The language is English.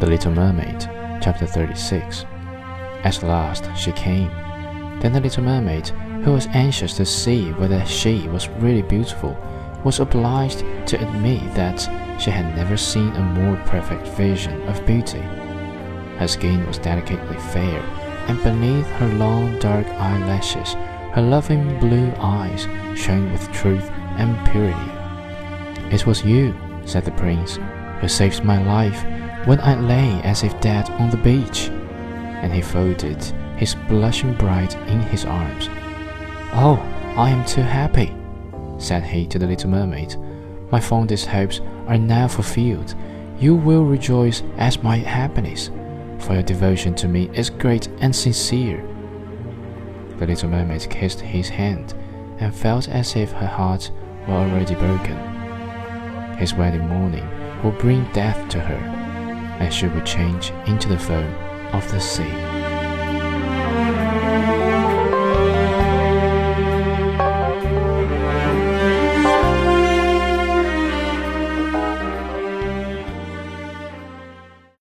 The Little Mermaid, chapter 36. At last she came. Then the little mermaid, who was anxious to see whether she was really beautiful, was obliged to admit that she had never seen a more perfect vision of beauty. Her skin was delicately fair, and beneath her long dark eyelashes, her loving blue eyes shone with truth and purity. It was you, said the prince, who saved my life when I lay as if dead on the beach. And he folded his blushing bride in his arms. Oh, I am too happy, said he to the little mermaid. My fondest hopes are now fulfilled. You will rejoice at my happiness, for your devotion to me is great and sincere. The little mermaid kissed his hand and felt as if her heart were already broken. His wedding morning will bring death to her and she will change into the foam of the sea.